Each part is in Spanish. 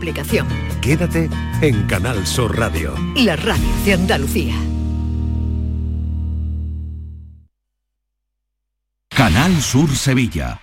Aplicación. Quédate en Canal Sur Radio. La radio de Andalucía. Canal Sur Sevilla.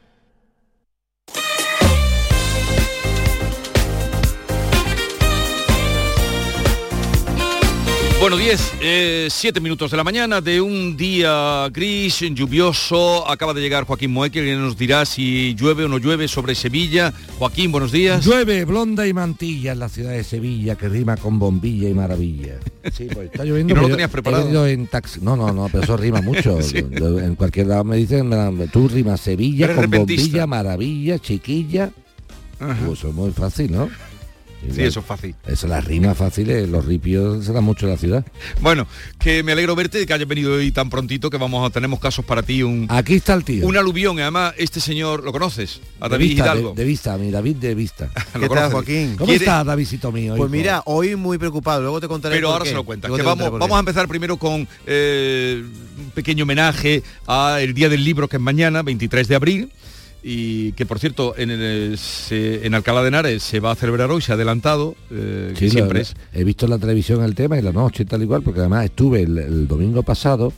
Bueno, 10, 7 minutos de la mañana de un día gris, lluvioso. Acaba de llegar Joaquín Moeque, que nos dirá si llueve o no llueve sobre Sevilla. Joaquín, buenos días. Llueve, blonda y mantilla en la ciudad de Sevilla, que rima con bombilla y maravilla. Sí, pues está lloviendo. ¿Y no lo tenías preparado? en taxi. No, no, no, pero eso rima mucho. Sí. Yo- En cualquier lado me dicen, tú rimas Sevilla con repentista. bombilla, maravilla, chiquilla. Uh, eso es muy fácil, ¿no? Sí, eso es fácil. Eso, las rimas fáciles, los ripios se dan mucho en la ciudad. Bueno, que me alegro verte, que hayas venido hoy tan prontito, que vamos a tenemos casos para ti. Un, Aquí está el tío. un aluvión, además, este señor, ¿lo conoces? A de David vista, Hidalgo. de, de vista, mi David de vista. ¿Lo ¿Qué tal? Joaquín? ¿Cómo ¿Quiere- está Davidito mío? Pues hijo? mira, hoy muy preocupado, luego te contaré Pero por ahora qué. se lo cuentas. Que vamos, vamos a empezar primero con eh, un pequeño homenaje al Día del Libro, que es mañana, 23 de abril. Y que por cierto, en, el- se- en Alcalá de Henares se va a celebrar hoy, se ha adelantado, eh, que Sí, siempre lo- es. He visto en la televisión el tema y la noche y tal igual, porque además estuve el, el domingo pasado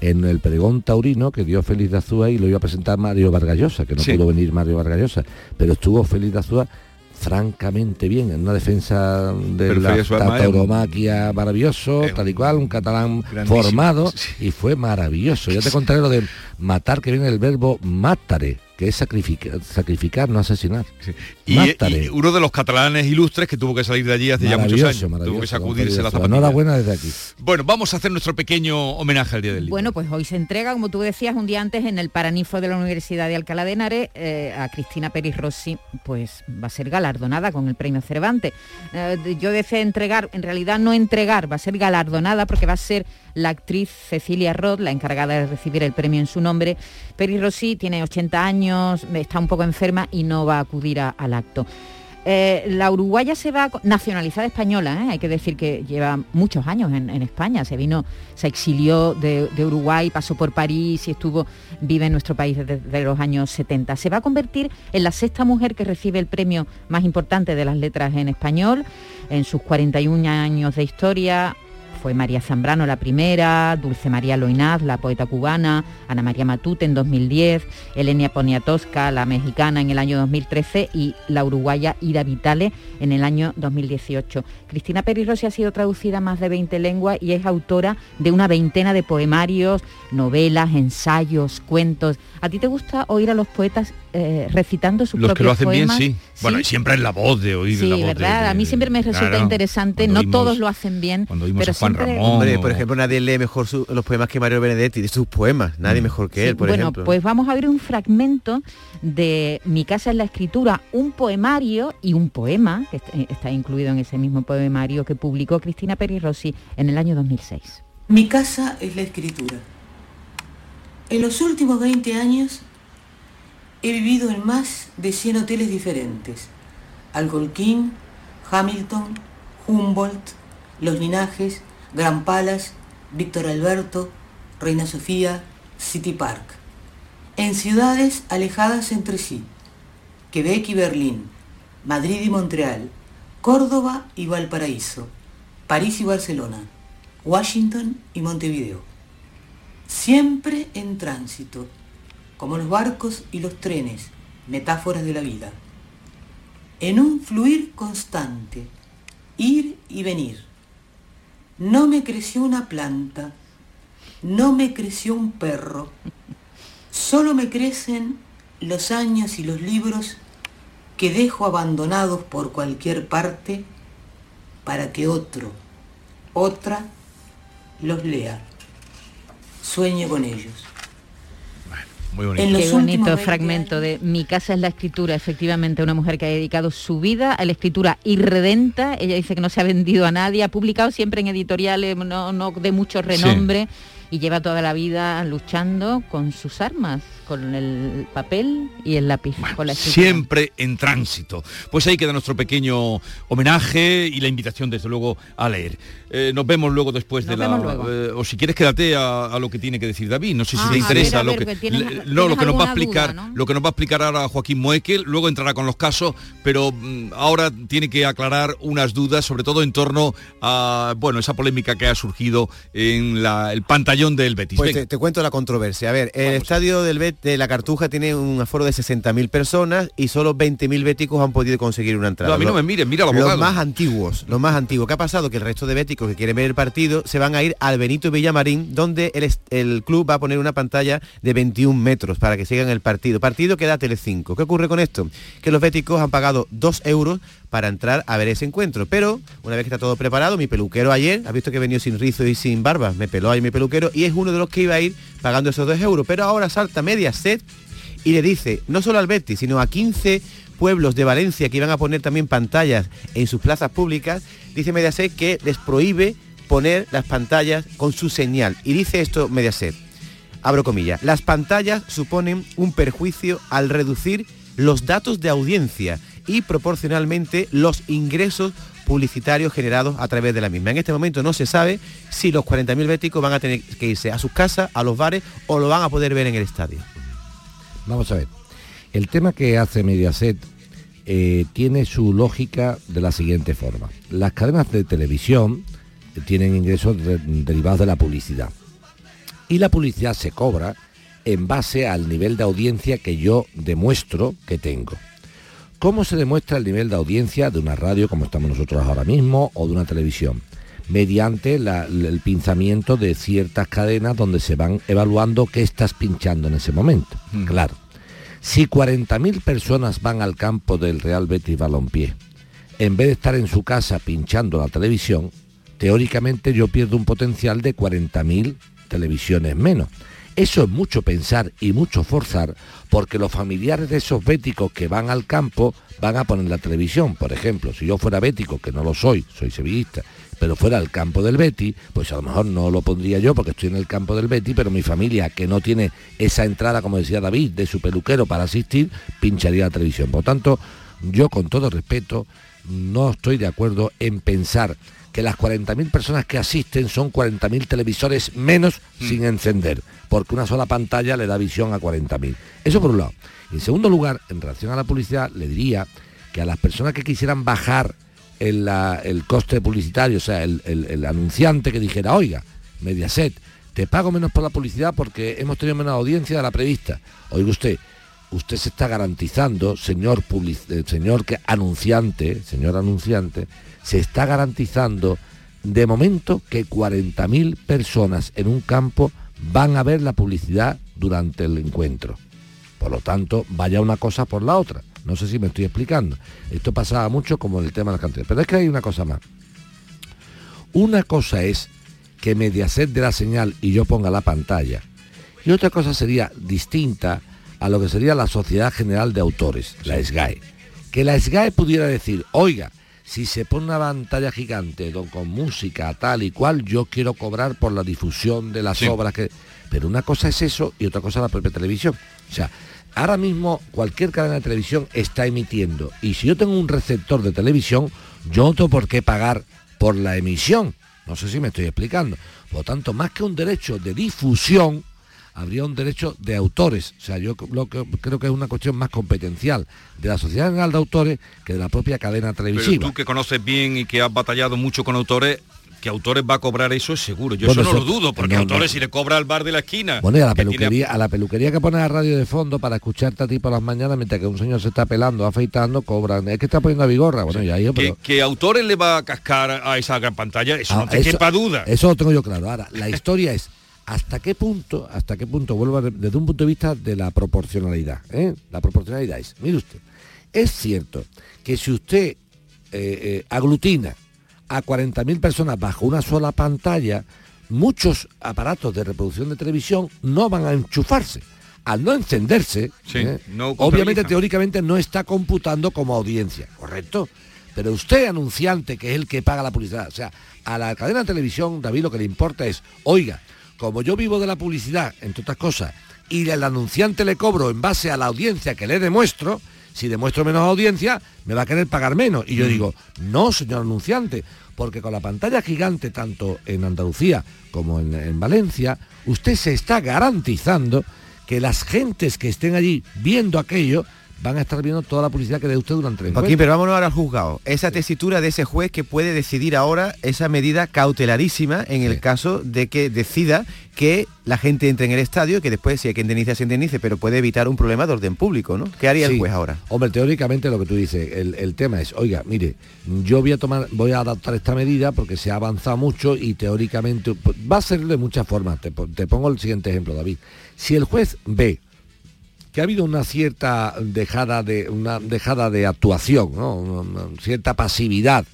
en el pregón taurino que dio Félix de Azúa y lo iba a presentar Mario Vargallosa, que no Sí. pudo venir Mario Vargallosa, pero estuvo Félix de Azúa francamente bien, en una defensa de Pero la, tauromaquia maravilloso, tal y cual, un catalán formado sí. y fue maravilloso. Ya te contaré lo de matar, que viene el verbo matare, que es sacrificar, sacrificar no asesinar. Y, Mátale. y uno de los catalanes ilustres que tuvo que salir de allí hace ya muchos años. Tuvo que sacudirse la zapatilla. Enhorabuena desde aquí. Bueno, vamos a hacer nuestro pequeño homenaje al Día del Libro. Bueno, pues hoy se entrega, como tú decías, un día antes en el Paranifo de la Universidad de Alcalá de Henares eh, a Cristina Peris Rossi, pues va a ser galardonada con el premio Cervantes. Eh, yo decía entregar, en realidad no entregar, va a ser galardonada porque va a ser la actriz Cecilia Roth, la encargada de recibir el premio en su nombre. Peris Rossi tiene 80 años, está un poco enferma y no va a acudir al acto. Eh, la uruguaya se va nacionalizada española, ¿eh? hay que decir que lleva muchos años en, España, se vino, se exilió de, Uruguay, pasó por París y estuvo, vive en nuestro país desde los años 70. Se va a convertir en la sexta mujer que recibe el premio más importante de las letras en español, en sus 41 años de historia. Fue María Zambrano la primera, Dulce María Loinaz, la poeta cubana, Ana María Matute en 2010, Elenia Poniatowska, la mexicana en el año 2013 y la uruguaya Ida Vitale en el año 2018. Cristina Peri Rossi ha sido traducida a más de 20 lenguas y es autora de una veintena de poemarios, novelas, ensayos, cuentos. ¿A ti te gusta oír a los poetas eh, recitando sus Los que lo hacen bien, sí. Bueno, y siempre es la voz de oír Sí, la voz ¿verdad? de- a mí siempre me resulta claro. interesante, no oímos- todos lo hacen bien, pero a Juan. Ramón Hombre, por ejemplo, nadie lee mejor su- los poemas que Mario Benedetti, de sus poemas, nadie mejor que Sí, él, por bueno, ejemplo. pues vamos a ver un fragmento de Mi casa en la escritura, un poemario y un poema, que eh, está incluido en ese mismo poemario que publicó Cristina Peri Rossi en el año 2006. Mi casa es la escritura. En los últimos 20 años He vivido en más de 100 hoteles diferentes. Algolquín, Hamilton, Humboldt, Los Linajes, Gran Palace, Víctor Alberto, Reina Sofía, City Park. En ciudades alejadas entre sí. Quebec y Berlín, Madrid y Montreal, Córdoba y Valparaíso, París y Barcelona, Washington y Montevideo. Siempre en tránsito como los barcos y los trenes, metáforas de la vida. En un fluir constante, ir y venir. No me creció una planta, no me creció un perro, solo me crecen los años y los libros que dejo abandonados por cualquier parte para que otro, otra, los lea. Sueñe con ellos. Muy bonito. Qué bonito fragmento de Mi casa es la escritura, efectivamente, una mujer que ha dedicado su vida a la escritura irredenta. Ella dice que no se ha vendido a nadie, ha publicado siempre en editoriales no, no de mucho renombre y lleva toda la vida luchando con sus armas, con el papel y el lápiz. con la. Siempre en tránsito. Pues ahí queda nuestro pequeño homenaje y la invitación, desde luego, a leer. Eh, nos vemos luego después Nos de la... luego. eh, o si quieres, quédate a, a lo que tiene que decir David. No sé si Ah, te interesa ver, lo que... tienes- le- no, lo que nos va a explicar, duda, ¿no? lo que nos va a explicar ahora Joaquín Moekel, luego entrará con los casos, pero mm, ahora tiene que aclarar unas dudas, sobre todo en torno a, bueno, esa polémica que ha surgido en la- el pantallón del Betis. Pues te, te cuento la controversia. A ver, el estadio del Bet de la Cartuja tiene un aforo de 60.000 personas y solo 20.000 béticos han podido conseguir una entrada. No, a mí no me mires, mira Los más antiguos, los más antiguos. ¿Qué ha pasado? Que el resto de béticos que quieren ver el partido se van a ir al Benito Villamarín, donde el, el club va a poner una pantalla de 21 metros para que sigan el partido. Partido que da Telecinco. ¿Qué ocurre con esto? Que los béticos han pagado 2 euros para entrar a ver ese encuentro. Pero una vez que está todo preparado, mi peluquero ayer, ha visto que venido sin rizo y sin barba, me peló ahí mi peluquero y es uno de los que iba a ir pagando esos 2 euros. Pero ahora salta media set y le dice, no solo al Betis, sino a 15 pueblos de Valencia que iban a poner también pantallas en sus plazas públicas, dice Mediaset que les prohíbe poner las pantallas con su señal. Y dice esto Mediaset, abro comillas, las pantallas suponen un perjuicio al reducir los datos de audiencia y proporcionalmente los ingresos publicitarios generados a través de la misma. En este momento no se sabe si los 40.000 béticos van a tener que irse a sus casas, a los bares o lo van a poder ver en el estadio. Vamos a ver. El tema que hace Mediaset eh, tiene su lógica de la siguiente forma. Las cadenas de televisión tienen ingresos de- derivados de la publicidad. Y la publicidad se cobra en base al nivel de audiencia que yo demuestro que tengo. ¿Cómo se demuestra el nivel de audiencia de una radio como estamos nosotros ahora mismo o de una televisión? Mediante la- el pinzamiento de ciertas cadenas donde se van evaluando qué estás pinchando en ese momento. Claro. Si 40.000 personas van al campo del Real Betis Balompié, en vez de estar en su casa pinchando la televisión, teóricamente yo pierdo un potencial de 40.000 televisiones menos. Eso es mucho pensar y mucho forzar porque los familiares de esos béticos que van al campo van a poner la televisión. Por ejemplo, si yo fuera bético, que no lo soy, soy sevillista, pero fuera al campo del Betty, pues a lo mejor no lo pondría yo porque estoy en el campo del Betty, pero mi familia que no tiene esa entrada, como decía David, de su peluquero para asistir, pincharía la televisión. Por tanto, yo con todo respeto no estoy de acuerdo en pensar que las 40.000 personas que asisten son 40.000 televisores menos sin encender, porque una sola pantalla le da visión a 40.000. Eso por un lado. Y en segundo lugar, en relación a la publicidad, le diría que a las personas que quisieran bajar el, la- el coste publicitario, o sea, el, el- el anunciante que dijera, oiga, Mediaset, te pago menos por la publicidad porque hemos tenido menos audiencia de la prevista. Oiga usted, usted se está garantizando, señor, public- eh, señor anunciante, señor anunciante, se está garantizando de momento que 40.000 personas en un campo van a ver la publicidad durante el encuentro. Por lo tanto, vaya una cosa por la otra. No sé si me estoy explicando. Esto pasaba mucho como en el tema de las canciones. Pero es que hay una cosa más. Una cosa es que Mediaset dé la señal y yo ponga la pantalla. Y otra cosa sería distinta a lo que sería la Sociedad General de Autores, la SGAE. Que la SGAE pudiera decir, oiga, si se pone una pantalla gigante con música tal y cual, yo quiero cobrar por la difusión de las Sí. obras que... Pero una cosa es eso y otra cosa la propia televisión. O sea, Ahora mismo cualquier cadena de televisión está emitiendo y si yo tengo un receptor de televisión, yo no tengo por qué pagar por la emisión. No sé si me estoy explicando. Por lo tanto, más que un derecho de difusión, habría un derecho de autores. O sea, yo lo que, creo que es una cuestión más competencial de la Sociedad General de Autores que de la propia cadena televisiva. Pero tú que conoces bien y que has batallado mucho con autores, que autores va a cobrar eso es seguro. Yo eso no lo dudo, porque autores si le cobra al bar de la esquina. Bueno, y a la peluquería, a la peluquería que pone la radio de fondo para escucharte a ti por las mañanas mientras que un señor se está pelando, afeitando, cobran. Es que está poniendo a vigorra. Bueno, ya yo, pero... que, autores le va a cascar a esa gran pantalla, eso ah, no te quepa duda. Eso lo tengo yo claro. Ahora, la historia es hasta qué punto, hasta qué punto, vuelvo desde un punto de vista de la proporcionalidad. ¿eh? La proporcionalidad es, mire usted, es cierto que si usted eh, eh, aglutina a 40.000 personas bajo una sola pantalla, muchos aparatos de reproducción de televisión no van a enchufarse. Al no encenderse, obviamente teóricamente no está computando como audiencia, ¿correcto? Pero usted, anunciante, que es el que paga la publicidad, o sea, a la cadena de televisión, David, lo que le importa es, oiga, como yo vivo de la publicidad, entre otras cosas, y el anunciante le cobro en base a la audiencia que le demuestro, si demuestro menos audiencia, me va a querer pagar menos. Y yo mm. digo, no, señor anunciante, porque con la pantalla gigante, tanto en Andalucía como en, en Valencia, usted se está garantizando que las gentes que estén allí viendo aquello van a estar viendo toda la publicidad que dé usted durante el Aquí, pero vámonos ahora al juzgado. Esa tesitura de ese juez que puede decidir ahora esa medida cautelarísima en el caso de que decida que la gente entre en el estadio y que después si hay que indemnizar se indemnice, pero puede evitar un problema de orden público, ¿no? ¿Qué haría el juez ahora? Hombre, teóricamente lo que tú dices, el, tema es, oiga, mire, yo voy a tomar, voy a adaptar esta medida porque se ha avanzado mucho y teóricamente va a ser de muchas formas. Te, te pongo el siguiente ejemplo, David. Si el juez ve que ha habido una cierta dejada de, una dejada de actuación, una, cierta pasividad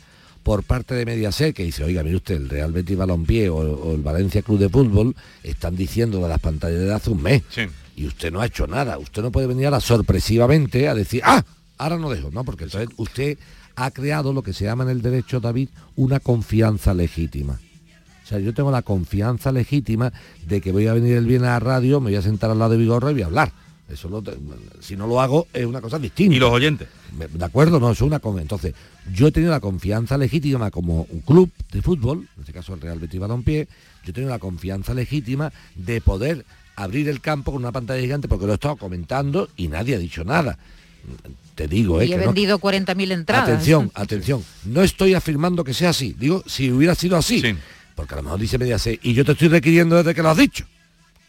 por parte de Mediaset, que dice, oiga, mire usted, el Real Betis Balompié o, el Valencia Club de Fútbol están diciendo de las pantallas de hace un mes. Y usted no ha hecho nada. Usted no puede venir ahora sorpresivamente a decir, ah, ahora no dejo, ¿no? Porque entonces usted ha creado lo que se llama en el derecho, David, una confianza legítima. O sea, yo tengo la confianza legítima de que voy a venir el viernes a la radio, me voy a sentar al lado de Vigorra y voy a hablar eso si no lo hago es una cosa distinta. ¿Y los oyentes? De acuerdo, no, es una cosa. Entonces, yo he tenido la confianza legítima como un club de fútbol, en este caso el Real Betis Balompié, yo he tenido la confianza legítima de poder abrir el campo con una pantalla gigante porque lo he estado comentando y nadie ha dicho nada. Te digo, y he vendido 40.000 entradas. Atención, atención. No estoy afirmando que sea así. Digo, si hubiera sido así. Porque a lo mejor dice media y yo te estoy requiriendo desde que lo has dicho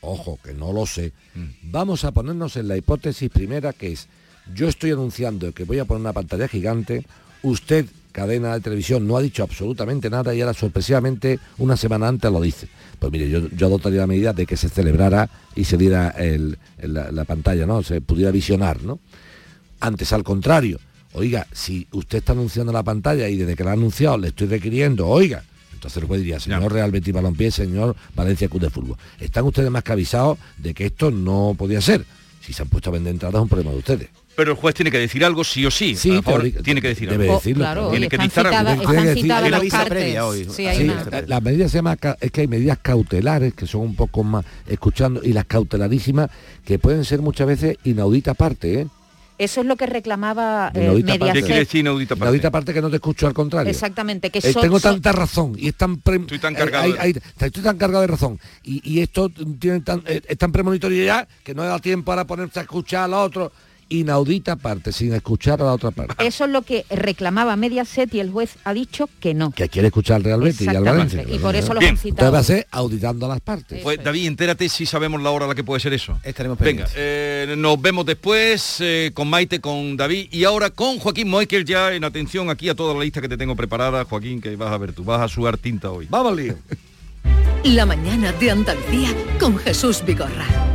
ojo, que no lo sé, mm. vamos a ponernos en la hipótesis primera que es, yo estoy anunciando que voy a poner una pantalla gigante, usted, cadena de televisión, no ha dicho absolutamente nada y ahora sorpresivamente una semana antes lo dice. Pues mire, yo, yo adoptaría la medida de que se celebrara y se diera la, la, pantalla, ¿no? Se pudiera visionar, ¿no? Antes, al contrario, oiga, si usted está anunciando la pantalla y desde que la ha anunciado le estoy requiriendo, oiga, entonces el juez diría, señor Real Betis Balompié, señor Valencia Club de Fútbol. ¿Están ustedes más que avisados de que esto no podía ser? Si se han puesto a vender entradas es un problema de ustedes. Pero el juez tiene que decir algo sí o sí. Sí, tiene que decir debe algo. Decirlo, claro, tiene que decir algo. hoy. Sí, hay Las medidas se llama, es que hay medidas cautelares que son un poco más escuchando y las cautelarísimas que pueden ser muchas veces inaudita parte, ¿eh? Eso es lo que reclamaba eh, Mediaset. ¿Qué quiere decir inaudita parte? Inaudita parte que no te escucho al contrario. Exactamente. Que eh, tengo tanta razón y es tan estoy tan cargado, estoy tan cargado de razón y, esto tiene tan, eh, es tan premonitorio ya que no da tiempo para ponerse a escuchar a los otros inaudita parte, sin escuchar a la otra parte. Eso es lo que reclamaba Mediaset y el juez ha dicho que no. Que quiere escuchar al Real Betis y al Valencia. Y por eso lo han citado. Va a ser auditando a las partes. Pues David, entérate si sabemos la hora a la que puede ser eso. Estaremos Venga, eh, nos vemos después eh, con Maite, con David y ahora con Joaquín Moekel ya en atención aquí a toda la lista que te tengo preparada, Joaquín, que vas a ver tú, vas a sudar tinta hoy. Vamos, lío. La mañana de Andalucía con Jesús Vigorra.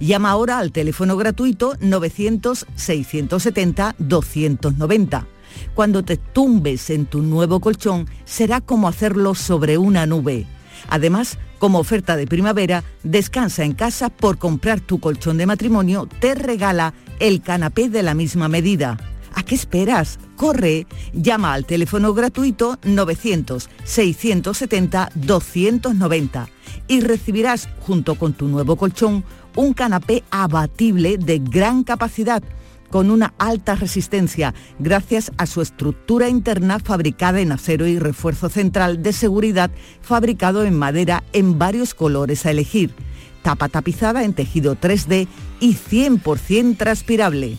Llama ahora al teléfono gratuito 900-670-290. Cuando te tumbes en tu nuevo colchón, será como hacerlo sobre una nube. Además, como oferta de primavera, Descansa en casa por comprar tu colchón de matrimonio, te regala el canapé de la misma medida. ¿A qué esperas? Corre, llama al teléfono gratuito 900-670-290 y recibirás junto con tu nuevo colchón un canapé abatible de gran capacidad con una alta resistencia gracias a su estructura interna fabricada en acero y refuerzo central de seguridad fabricado en madera en varios colores a elegir, tapa tapizada en tejido 3D y 100% transpirable.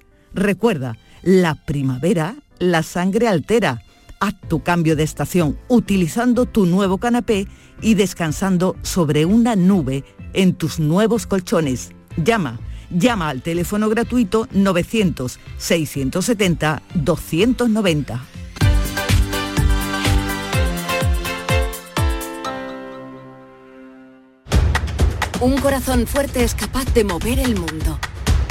Recuerda, la primavera la sangre altera. Haz tu cambio de estación utilizando tu nuevo canapé y descansando sobre una nube en tus nuevos colchones. Llama Llama al teléfono gratuito 900-670-290. Un corazón fuerte es capaz de mover el mundo.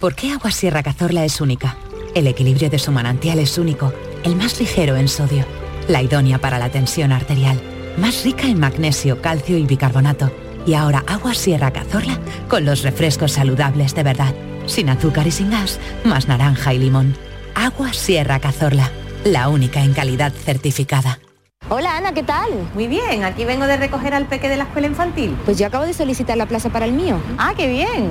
¿Por qué Agua Sierra Cazorla es única? El equilibrio de su manantial es único, el más ligero en sodio, la idónea para la tensión arterial, más rica en magnesio, calcio y bicarbonato. Y ahora Agua Sierra Cazorla con los refrescos saludables de verdad, sin azúcar y sin gas, más naranja y limón. Agua Sierra Cazorla, la única en calidad certificada. Hola Ana, ¿qué tal? Muy bien, aquí vengo de recoger al peque de la escuela infantil. Pues yo acabo de solicitar la plaza para el mío. Ah, qué bien.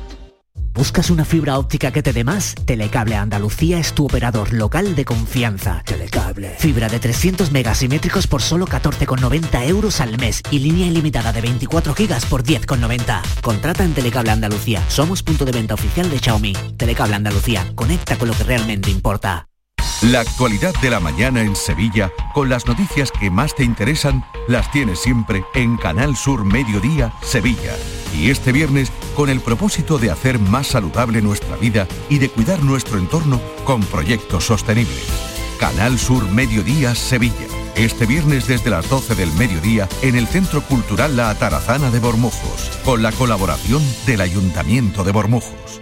¿Buscas una fibra óptica que te dé más? Telecable Andalucía es tu operador local de confianza. Telecable. Fibra de 300 megasimétricos por solo 14,90 euros al mes y línea ilimitada de 24 gigas por 10,90. Contrata en Telecable Andalucía. Somos punto de venta oficial de Xiaomi. Telecable Andalucía. Conecta con lo que realmente importa. La actualidad de la mañana en Sevilla, con las noticias que más te interesan, las tienes siempre en Canal Sur Mediodía, Sevilla. Y este viernes, con el propósito de hacer más saludable nuestra vida y de cuidar nuestro entorno con proyectos sostenibles. Canal Sur Mediodía, Sevilla. Este viernes desde las 12 del mediodía en el Centro Cultural La Atarazana de Bormujos, con la colaboración del Ayuntamiento de Bormujos.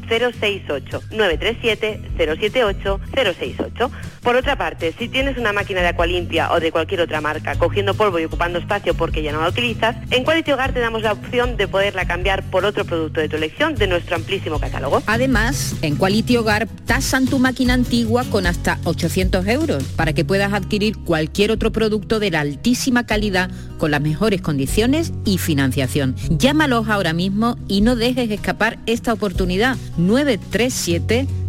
068 937 078 068. Por otra parte, si tienes una máquina de Aqualimpia o de cualquier otra marca cogiendo polvo y ocupando espacio porque ya no la utilizas, en Quality Hogar te damos la opción de poderla cambiar por otro producto de tu elección de nuestro amplísimo catálogo. Además, en Quality Hogar tasan tu máquina antigua con hasta 800 euros para que puedas adquirir cualquier otro producto de la altísima calidad con las mejores condiciones y financiación. Llámalos ahora mismo y no dejes escapar esta oportunidad. 937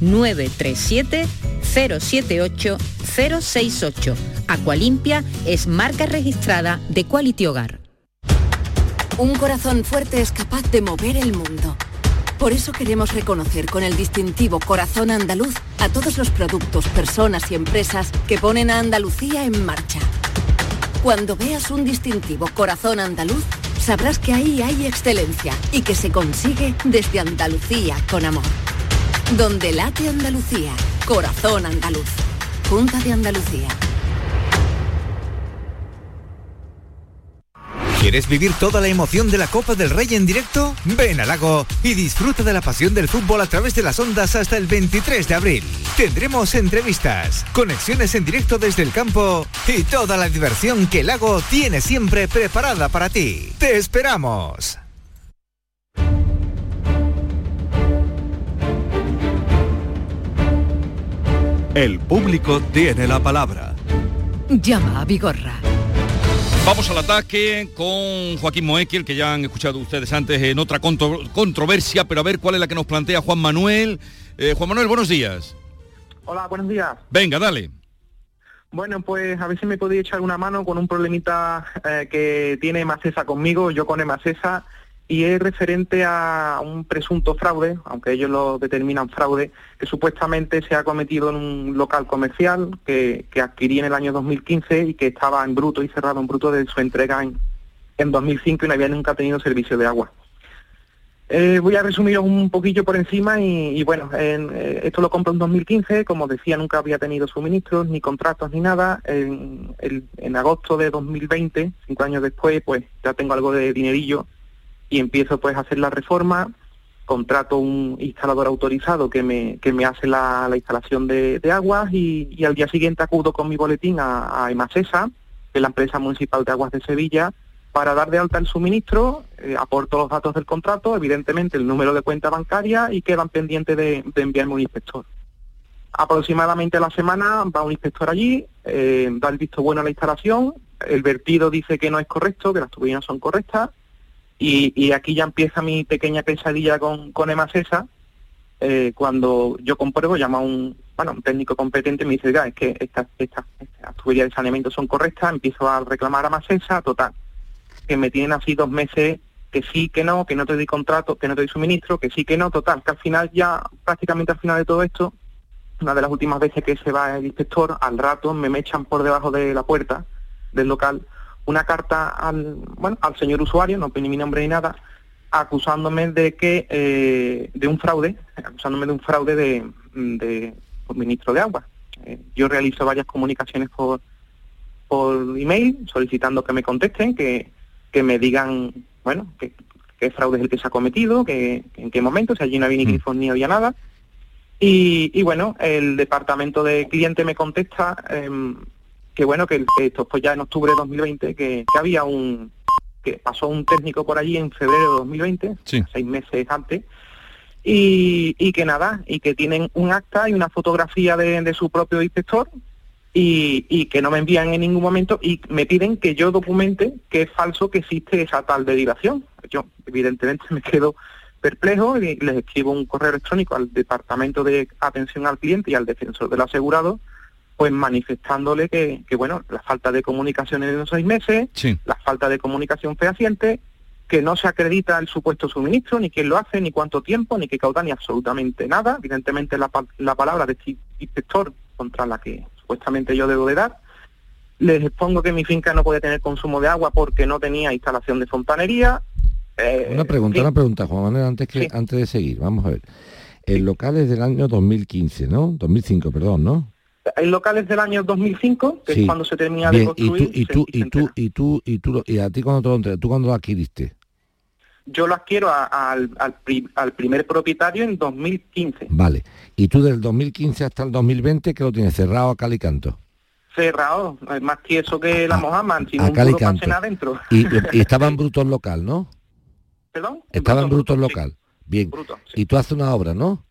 937 078 068. Aqualimpia es marca registrada de Quality Hogar. Un corazón fuerte es capaz de mover el mundo. Por eso queremos reconocer con el distintivo Corazón Andaluz a todos los productos, personas y empresas que ponen a Andalucía en marcha. Cuando veas un distintivo Corazón Andaluz, sabrás que ahí hay excelencia y que se consigue desde Andalucía con amor. Donde late Andalucía, corazón andaluz. Junta de Andalucía. ¿Quieres vivir toda la emoción de la Copa del Rey en directo? Ven al lago y disfruta de la pasión del fútbol a través de las ondas hasta el 23 de abril. Tendremos entrevistas, conexiones en directo desde el campo y toda la diversión que lago tiene siempre preparada para ti. ¡Te esperamos! El público tiene la palabra. Llama a Vigorra. Vamos al ataque con Joaquín Moekel, que ya han escuchado ustedes antes en otra contro- controversia, pero a ver cuál es la que nos plantea Juan Manuel. Eh, Juan Manuel, buenos días. Hola, buenos días. Venga, dale. Bueno, pues a ver si me podéis echar una mano con un problemita eh, que tiene Macesa conmigo, yo con Macesa, y es referente a un presunto fraude, aunque ellos lo determinan fraude, que supuestamente se ha cometido en un local comercial que, adquirí en el año 2015 y que estaba en bruto y cerrado en bruto de su entrega en, en 2005 y no había nunca tenido servicio de agua. Eh, voy a resumiros un poquillo por encima y, bueno, en, eh, esto lo compro en 2015, como decía, nunca había tenido suministros, ni contratos, ni nada. En, el- en agosto de 2020, cinco años después, pues ya tengo algo de dinerillo y empiezo pues a hacer la reforma, contrato un instalador autorizado que me, que me hace la, la instalación de, de aguas y, al día siguiente acudo con mi boletín a, a Emasesa, que es la empresa municipal de aguas de Sevilla, para dar de alta el suministro, eh, aporto los datos del contrato, evidentemente el número de cuenta bancaria y quedan pendientes de, de enviarme un inspector. Aproximadamente a la semana va un inspector allí, eh, da el visto bueno a la instalación, el vertido dice que no es correcto, que las turbinas son correctas, y, aquí ya empieza mi pequeña pesadilla con, con Emasesa, eh, cuando yo compruebo, llama un, bueno, un técnico competente y me dice, "Oiga, es que estas, estas, estas tuberías de saneamiento son correctas, empiezo a reclamar a Masesa, total, que me tienen así dos meses que sí, que no, que no te doy contrato, que no te doy suministro, que sí, que no, total, que al final ya, prácticamente al final de todo esto, una de las últimas veces que se va el inspector, al rato me echan por debajo de la puerta del local una carta al, bueno, al señor usuario, no pone mi nombre ni nada, acusándome de que, eh, de un fraude, acusándome de un fraude de, de suministro de agua. Eh, yo realizo varias comunicaciones por, por email solicitando que me contesten, que, que me digan bueno, qué, qué fraude es el que se ha cometido, que, en qué momento, si allí no había ni grifos ni había nada. Y, y bueno, el departamento de cliente me contesta em, que bueno, que esto fue ya en octubre de 2020, que, que había un, que pasó un técnico por allí en febrero de 2020, seis meses antes, y, y, que nada, y que tienen un acta y una fotografía de, de su propio inspector y, y, que no me envían en ningún momento y me piden que yo documente que es falso que existe esa tal derivación. Yo evidentemente me quedo perplejo y les escribo un correo electrónico al Departamento de Atención al Cliente y al Defensor del Asegurado pues manifestándole que, que, bueno, la falta de comunicación en los seis meses, la falta de comunicación fehaciente, que no se acredita el supuesto suministro, ni quién lo hace, ni cuánto tiempo, ni qué caudal, ni absolutamente nada. Evidentemente la, la palabra de este inspector contra la que supuestamente yo debo de dar. Les expongo que mi finca no puede tener consumo de agua porque no tenía instalación de fontanería. Eh, una pregunta, una pregunta, Juan Manuel, antes, que, antes de seguir, vamos a ver. El local es del año 2015, ¿no? 2005, perdón, ¿no? El local es del año 2005, que es cuando se termina de construir. ¿Y tú, y tú, y tú, y tú, y, a ti cuando te lo, tú cuando lo adquiriste? Yo lo adquiero al, al, primer propietario en 2015. Vale. ¿Y tú del 2015 hasta el 2020 que lo tienes cerrado a cal y canto? Cerrado, más tieso que la Mohammed, sin un puro adentro. Y, y, estaba en bruto local, ¿no? ¿Perdón? Estaba en bruto, local. Bien. Y tú haces una obra, ¿no?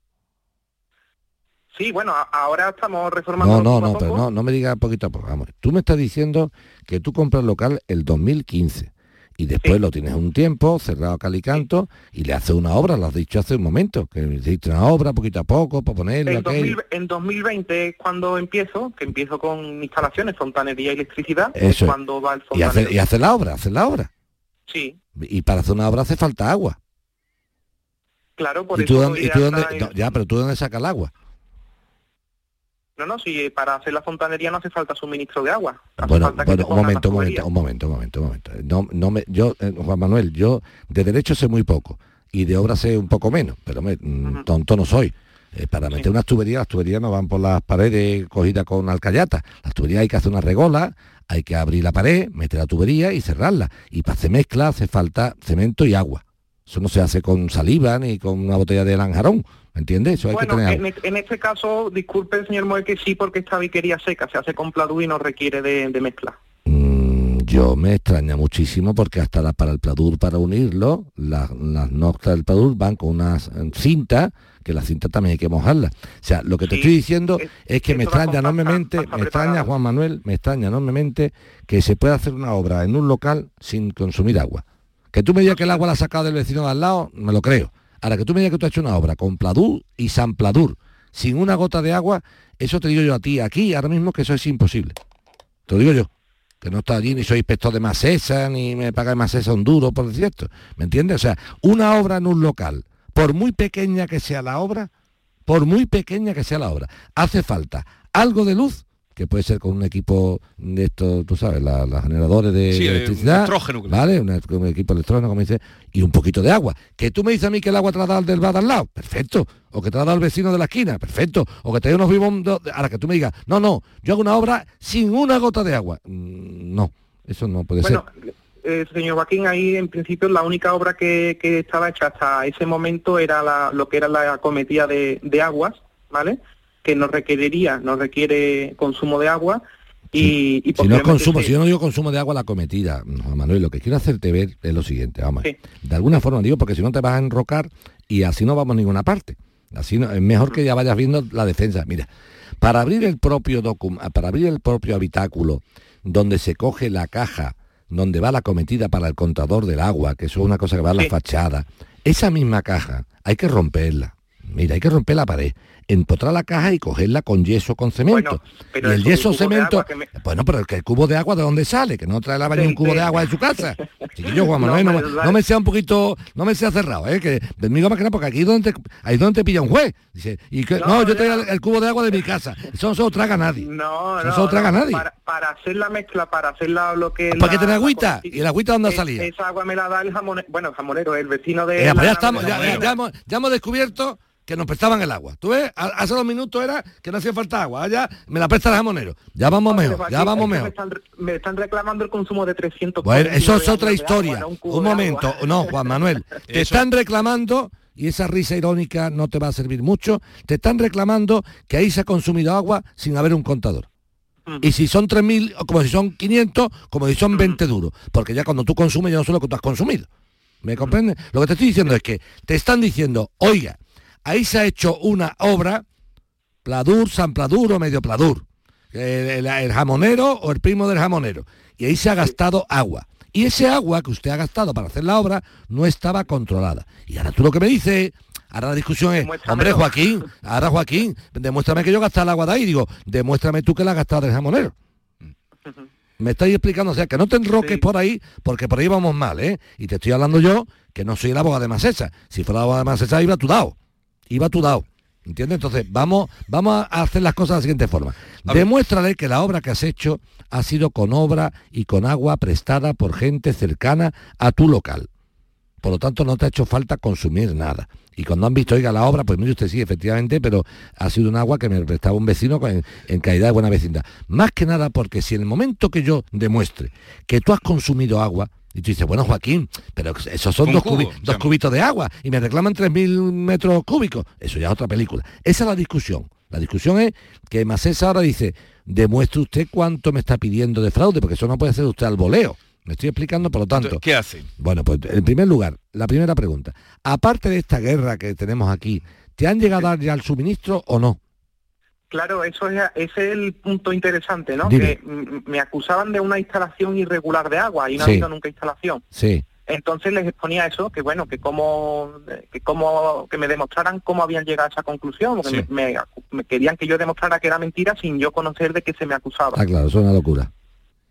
Sí, bueno, ahora estamos reformando. No, no, no, pero no, no me digas poquito a poco. Vamos. Tú me estás diciendo que tú compras local el 2015 y después lo tienes un tiempo cerrado a calicanto y le haces una obra, lo has dicho hace un momento, que hiciste una obra poquito a poco para ponerlo. En, en 2020 es cuando empiezo, que empiezo con instalaciones, fontanería y electricidad, Eso es cuando va el y hace, y hace la obra, hace la obra. Sí. Y para hacer una obra hace falta agua. Claro, por ¿Y tú dónde, y tú dónde, ya, pero tú dónde sacas el agua? No, no, si para hacer la fontanería no hace falta suministro de agua. bueno, bueno un momento, un momento, un momento, un momento, un momento. No, no me, yo, eh, Juan Manuel, yo de derecho sé muy poco y de obra sé un poco menos, pero me, mm, tonto no soy. Eh, para meter unas tuberías, las tuberías no van por las paredes cogidas con alcayata. Las tuberías hay que hacer una regola, hay que abrir la pared, meter la tubería y cerrarla. Y para hacer mezcla hace falta cemento y agua. Eso no se hace con saliva ni con una botella de lanjarón. ¿Entiendes? Eso hay bueno, que tener... en, en, este caso, disculpe señor Moe que sí, porque esta viquería seca se hace con pladur y no requiere de, mezcla. Mm, yo me extraña muchísimo porque hasta la, para el pladur, para unirlo, las notas del pladur van con una eh, cinta, que la cinta también hay que mojarla. O sea, lo que te estoy diciendo es, que me extraña enormemente, me extraña Juan Manuel, me extraña enormemente que se pueda hacer una obra en un local sin consumir agua. Que tú me digas que el agua la has sacado del vecino de al lado, me lo creo Ahora que tú me digas que tú has hecho una obra con Pladur y San Pladur, sin una gota de agua, eso te digo yo a ti aquí, ahora mismo que eso es imposible. Te lo digo yo, que no está allí ni soy inspector de Macesa, ni me paga de Macesa un duro, por cierto. ¿Me entiendes? O sea, una obra en un local, por muy pequeña que sea la obra, por muy pequeña que sea la obra, hace falta algo de luz que puede ser con un equipo de estos, tú sabes, los generadores de electricidad, ¿vale? Un, equipo electrónico, como dice, y un poquito de agua. Que tú me dices a mí que el agua te la da del bar al lado, perfecto. O que te la da el vecino de la esquina, perfecto. O que te da unos vivos, ahora que tú me digas, no, no, yo hago una obra sin una gota de agua. Mm, no, eso no puede ser. Eh, señor Joaquín, ahí en principio la única obra que, estaba hecha hasta ese momento era la, lo que era la cometida de, de aguas, ¿vale? Que no requeriría, no requiere consumo de agua y, si no consumo, si yo no digo consumo de agua la cometida, Manuel, lo que quiero hacerte ver es lo siguiente, vamos. De alguna forma digo, porque si no te vas a enrocar y así no vamos a ninguna parte. Así no, es mejor que ya vayas viendo la defensa. Mira, para abrir el propio para abrir el propio habitáculo donde se coge la caja donde va la cometida para el contador del agua, que eso es una cosa que va a la fachada, esa misma caja hay que romperla. Mira, hay que romper la pared empotrar la caja y cogerla con yeso con cemento. y el yeso cemento, bueno, pero el, que el cubo de agua de dónde sale, que no trae la ni un cubo de agua de su casa. Chiquillo, Juan Manuel, no, me sea un poquito, no me sea cerrado, ¿eh? que conmigo más que nada, porque aquí donde te, ahí donde te pilla un juez. Dice, y que, no, yo traigo el, cubo de agua de mi casa. Eso no se lo traga nadie. No, no, se lo traga nadie. Para, hacer la mezcla, para hacer la, lo que... ¿Para que tener agüita? ¿Y la agüita dónde salía? Esa agua me la da el jamonero, bueno, el jamonero, el vecino de... ya, estamos, ya, hemos, ya hemos descubierto que nos prestaban el agua. ¿Tú ves? Hace dos minutos era que no hacía falta agua. Allá me la presta el jamonero. Ya vamos mejor, ya vamos mejor. Me están, reclamando el consumo de 300 Bueno, eso es otra historia. un, momento. No, Juan Manuel. te están reclamando y esa risa irónica no te va a servir mucho, te están reclamando que ahí se ha consumido agua sin haber un contador. Y si son 3.000, como si son 500, como si son 20 duros. Porque ya cuando tú consumes, yo no sé lo que tú has consumido. ¿Me comprendes? Lo que te estoy diciendo es que te están diciendo, oiga, ahí se ha hecho una obra, Pladur, San Pladur o medio Pladur, el, el, jamonero o el primo del jamonero, y ahí se ha gastado agua. Y ese agua que usted ha gastado para hacer la obra no estaba controlada. Y ahora tú lo que me dices, ahora la discusión es, hombre Joaquín, ahora Joaquín, demuéstrame que yo gasté el agua de ahí. Digo, demuéstrame tú que la has gastado del jamonero. Me estáis explicando, o sea, que no te enroques por ahí, porque por ahí vamos mal, ¿eh? Y te estoy hablando yo, que no soy el abogado de Masesa. Si fuera el abogado de Masesa, iba tu dado. Iba tu dado. ¿Entiendes? Entonces, vamos, vamos a hacer las cosas de la siguiente forma. Demuéstrale que la obra que has hecho ha sido con obra y con agua prestada por gente cercana a tu local. Por lo tanto, no te ha hecho falta consumir nada. Y cuando han visto, oiga, la obra, pues mire usted sí, efectivamente, pero ha sido un agua que me prestaba un vecino en, en calidad de buena vecindad. Más que nada porque si en el momento que yo demuestre que tú has consumido agua, y tú dices, bueno, Joaquín, pero esos son dos, cubitos de agua y me reclaman 3.000 metros cúbicos. Eso ya es otra película. Esa es la discusión. La discusión es que Macesa ahora dice, demuestre usted cuánto me está pidiendo de fraude, porque eso no puede hacer usted al voleo. Me estoy explicando, por lo tanto. ¿Qué hace? Bueno, pues en primer lugar, la primera pregunta. Aparte de esta guerra que tenemos aquí, ¿te han llegado a dar ya el suministro o no? Claro, eso es, ese es el punto interesante, ¿no? Que me acusaban de una instalación irregular de agua y no ha habido nunca instalación. Sí. Entonces les exponía eso, que bueno, que como, que como, que me demostraran cómo habían llegado a esa conclusión, porque me, querían que yo demostrara que era mentira sin yo conocer de qué se me acusaba. Ah, claro, eso es una locura.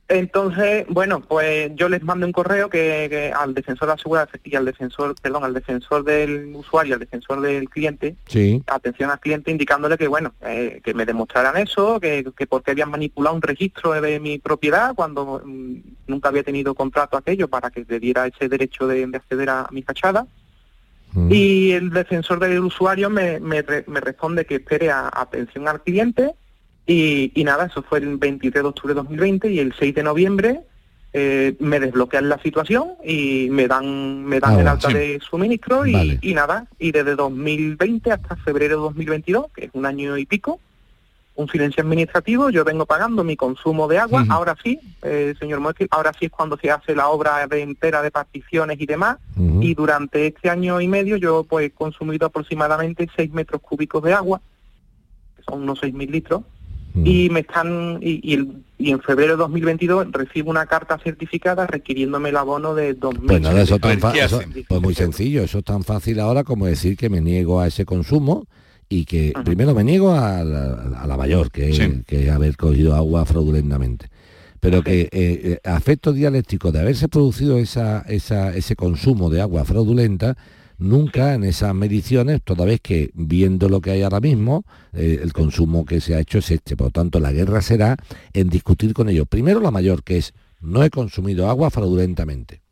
Entonces, bueno, pues yo les mando un correo que, al defensor de la seguridad y al defensor, perdón, al defensor del usuario, al defensor del cliente, sí. atención al cliente, indicándole que, bueno, eh, que me demostraran eso, que, que porque habían manipulado un registro de mi propiedad cuando mm, nunca había tenido contrato aquello para que le diera ese derecho de, acceder a mi fachada. Mm. Y el defensor del usuario me, me, responde que espere a atención al cliente y, nada, eso fue el 23 de octubre de 2020 y el 6 de noviembre eh, me desbloquean la situación y me dan me dan ah, el alta de suministro y, y, nada, y desde 2020 hasta febrero de 2022, que es un año y pico, un silencio administrativo, yo vengo pagando mi consumo de agua, ahora sí, eh, señor Moesquil, ahora sí es cuando se hace la obra de entera de particiones y demás, y durante este año y medio yo pues he consumido aproximadamente 6 metros cúbicos de agua, que son unos 6.000 litros, y me están y, en febrero de 2022 recibo una carta certificada requiriéndome el abono de 2.000 pues nada eso, tan pues muy sencillo eso es tan fácil ahora como decir que me niego a ese consumo y que primero me niego a la, mayor que, es haber cogido agua fraudulentamente. Pero que eh, eh, a efecto dialéctico de haberse producido esa, esa, ese consumo de agua fraudulenta nunca en esas mediciones, toda vez que viendo lo que hay ahora mismo, eh, el consumo que se ha hecho es este. Por lo tanto, la guerra será en discutir con ellos. Primero la mayor, que es, no he consumido agua fraudulentamente.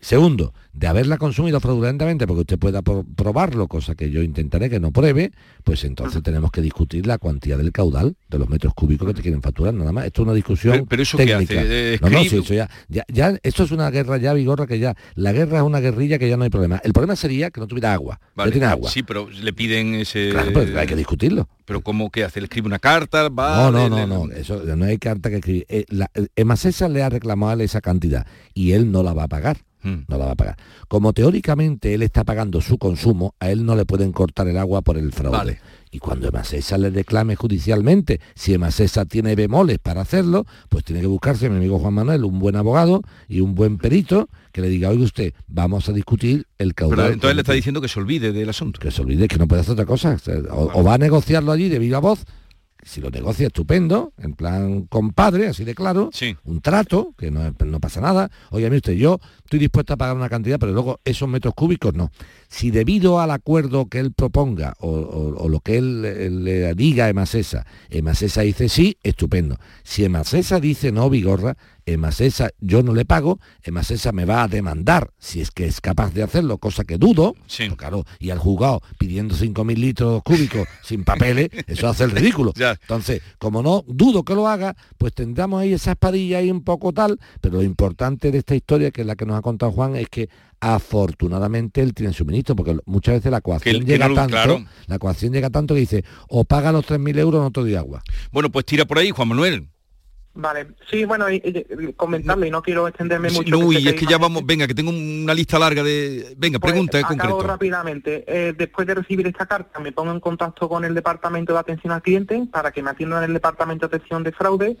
Segundo, de haberla consumido fraudulentamente, porque usted pueda probarlo, cosa que yo intentaré que no pruebe, pues entonces tenemos que discutir la cuantía del caudal de los metros cúbicos que te quieren facturar, nada más. Esto es una discusión pero, eso técnica. hace? No, no, sí, eso ya, ya, esto es una guerra ya, Vigorra, que ya, la guerra es una guerrilla que ya no hay problema. El problema sería que no tuviera agua. tiene agua. Sí, pero le piden ese... Claro, pues hay que discutirlo. Pero ¿cómo que hace? ¿Le escribe una carta? Va, no, no, no, no, eso, no hay carta que escribir. Eh, la, Emasesa le ha reclamado esa cantidad y él no la va a pagar. Mm. no la va a pagar. Como teóricamente él está pagando su consumo, a él no le pueden cortar el agua por el fraude. Y cuando Emasesa le reclame judicialmente, si Emasesa tiene bemoles para hacerlo, pues tiene que buscarse, mi amigo Juan Manuel, un buen abogado y un buen perito que le diga, oiga usted, vamos a discutir el caudal. entonces le está diciendo que se olvide del asunto. Que se olvide, que no puede hacer otra cosa. O, va a negociarlo allí de viva voz, si lo negocia estupendo, en plan compadre, así de claro, un trato, que no, pasa nada. Oye, mire usted, yo estoy dispuesto a pagar una cantidad, pero luego esos metros cúbicos no. Si debido al acuerdo que él proponga o, lo que él, le diga a Emasesa, Emasesa dice sí, estupendo. Si Emasesa dice no, Vigorra, Emasesa yo no le pago, Emasesa me va a demandar si es que es capaz de hacerlo, cosa que dudo, Sí. Claro, y al juzgado pidiendo 5.000 litros cúbicos sin papeles, eso hace el ridículo. Entonces, como no dudo que lo haga, pues tendremos ahí esa espadilla ahí un poco tal, pero lo importante de esta historia, que es la que nos ha contado Juan, es que afortunadamente él tiene suministro, porque muchas veces la coacción llega no lo- tanto, claro. la coacción llega tanto que dice, o paga los 3.000 euros o no te doy agua. Bueno, pues tira por ahí, Juan Manuel. Vale, sí, bueno, y, y- comentarle y no quiero extenderme Sí, mucho. no, y que es que ya vamos, venga, que tengo una lista larga de... Venga, Pues, pregunta en acabo concreto. rápidamente. Eh, después de recibir esta carta, me pongo en contacto con el Departamento de Atención al Cliente para que me atiendan en el Departamento de Atención de Fraude.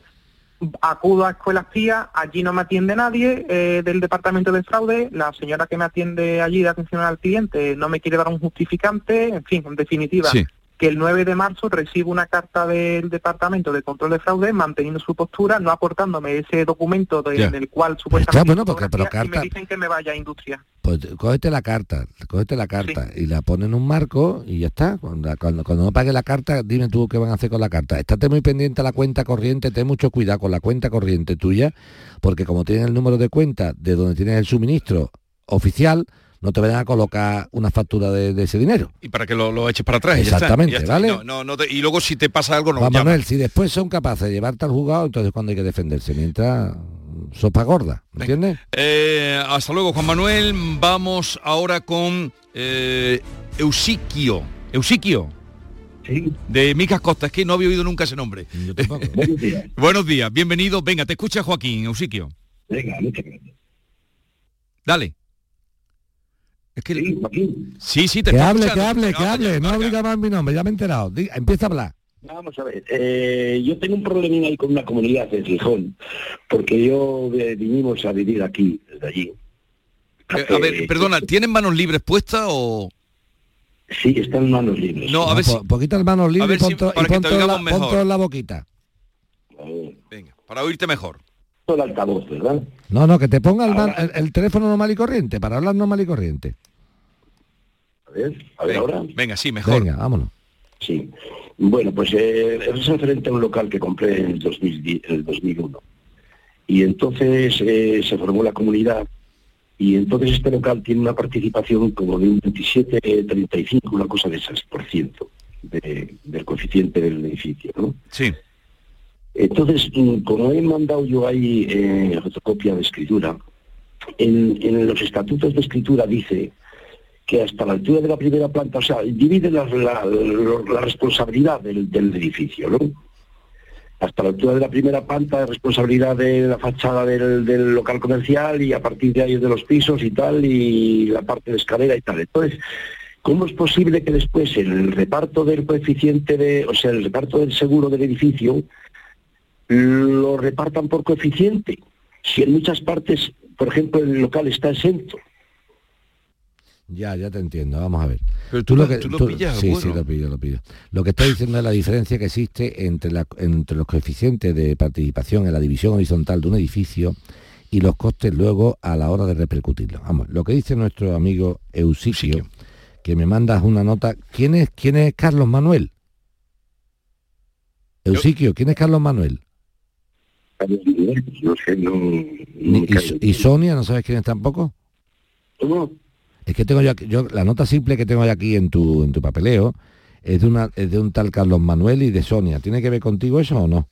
Acudo a Escuelas Pía, allí no me atiende nadie eh, del Departamento de Fraude. La señora que me atiende allí de Atención al Cliente no me quiere dar un justificante. En fin, en definitiva. Que el 9 de marzo recibo una carta del Departamento de Control de Fraude manteniendo su postura, no aportándome ese documento de- del cual Está supuestamente bueno, porque pero fotografía, y carta, me dicen que me vaya a industria. pues cógete la carta, cógete la carta y la pone en un marco y ya está. Cuando, cuando, cuando no pague la carta, dime tú qué van a hacer con la carta. Estate muy pendiente a la cuenta corriente, ten mucho cuidado con la cuenta corriente tuya, porque como tienes el número de cuenta de donde tienes el suministro oficial, no te vayan a colocar una factura de, de ese dinero. Y para que lo, lo eches para atrás. y ya está, Exactamente, ya está. ¿vale? No, no, te- y luego si te pasa algo, no Juan. Manuel, si después son capaces de llevarte al juzgado, entonces cuando hay que defenderse, mientras sopa gorda, ¿me entiendes? Eh, hasta luego, Juan Manuel. Vamos ahora con eh, Eusiquio. Eusiquio. De Micas Costa, es que no había oído nunca ese nombre. Buenos días. Buenos días, bienvenido. Venga, te escucha Joaquín, Eusiquio. Venga, muchas gracias. Dale. Es que... Sí, sí, te Que hable, que hable, que hable, no obliga más mi nombre, ya me he enterado. Diga, empieza a hablar. Vamos a ver, eh, yo tengo un problemín ahí con una comunidad en Gijón, porque yo eh, vinimos a vivir aquí, desde allí. Eh, a ver, perdona, ¿tienen manos libres puestas o...? Sí, están en manos libres. No, a ver si... po- poquita las manos libres ver y si- pon y pon todo la, pon mejor. todo en la boquita. Venga, para oírte mejor. El altavoz, ¿verdad? No, no, que te ponga el, man- el- el teléfono normal y corriente, para hablar normal y corriente. A ver, a ver ahora. Venga, sí, mejor. Venga, vámonos. Sí. Bueno, pues eh, es referente a un local que compré en el, 2010 en el 2001. Y entonces eh, se formó la comunidad y entonces este local tiene una participación como de un 27-35, una cosa de esas, por ciento de- del coeficiente del edificio, ¿no? Sí. Entonces, mm, como he mandado yo ahí eh, fotocopia de escritura, en, los estatutos de escritura dice que hasta la altura de la primera planta, o sea, divide la, responsabilidad del, edificio, ¿no? Hasta la altura de la primera planta es responsabilidad de la fachada del, del local comercial y a partir de ahí es de los pisos y tal, y la parte de escalera y tal. Entonces, ¿cómo es posible que después el reparto del coeficiente de, o sea, el reparto del seguro del edificio lo repartan por coeficiente? Si en muchas partes, por ejemplo, el local está exento. Ya, ya te entiendo, vamos a ver. Pero tú lo- tú lo pillas, Sí, bueno. sí, lo pillo, lo pillo. Lo que está diciendo es la diferencia que existe entre, la- entre los coeficientes de participación en la división horizontal de un edificio y los costes luego a la hora de repercutirlo. Vamos, lo que dice nuestro amigo Eusiquio, que me mandas una nota. ¿Quién es, quién es Carlos Manuel? Eusiquio, ¿quién es Carlos Manuel? No sé, no... Y, So- y Sonia, ¿no sabes quién es tampoco? ¿Cómo? Es que tengo yo, aquí- yo la nota simple que tengo yo aquí en tu, en tu papeleo es de, una, es de un tal Carlos Manuel y de Sonia. ¿Tiene que ver contigo eso o no?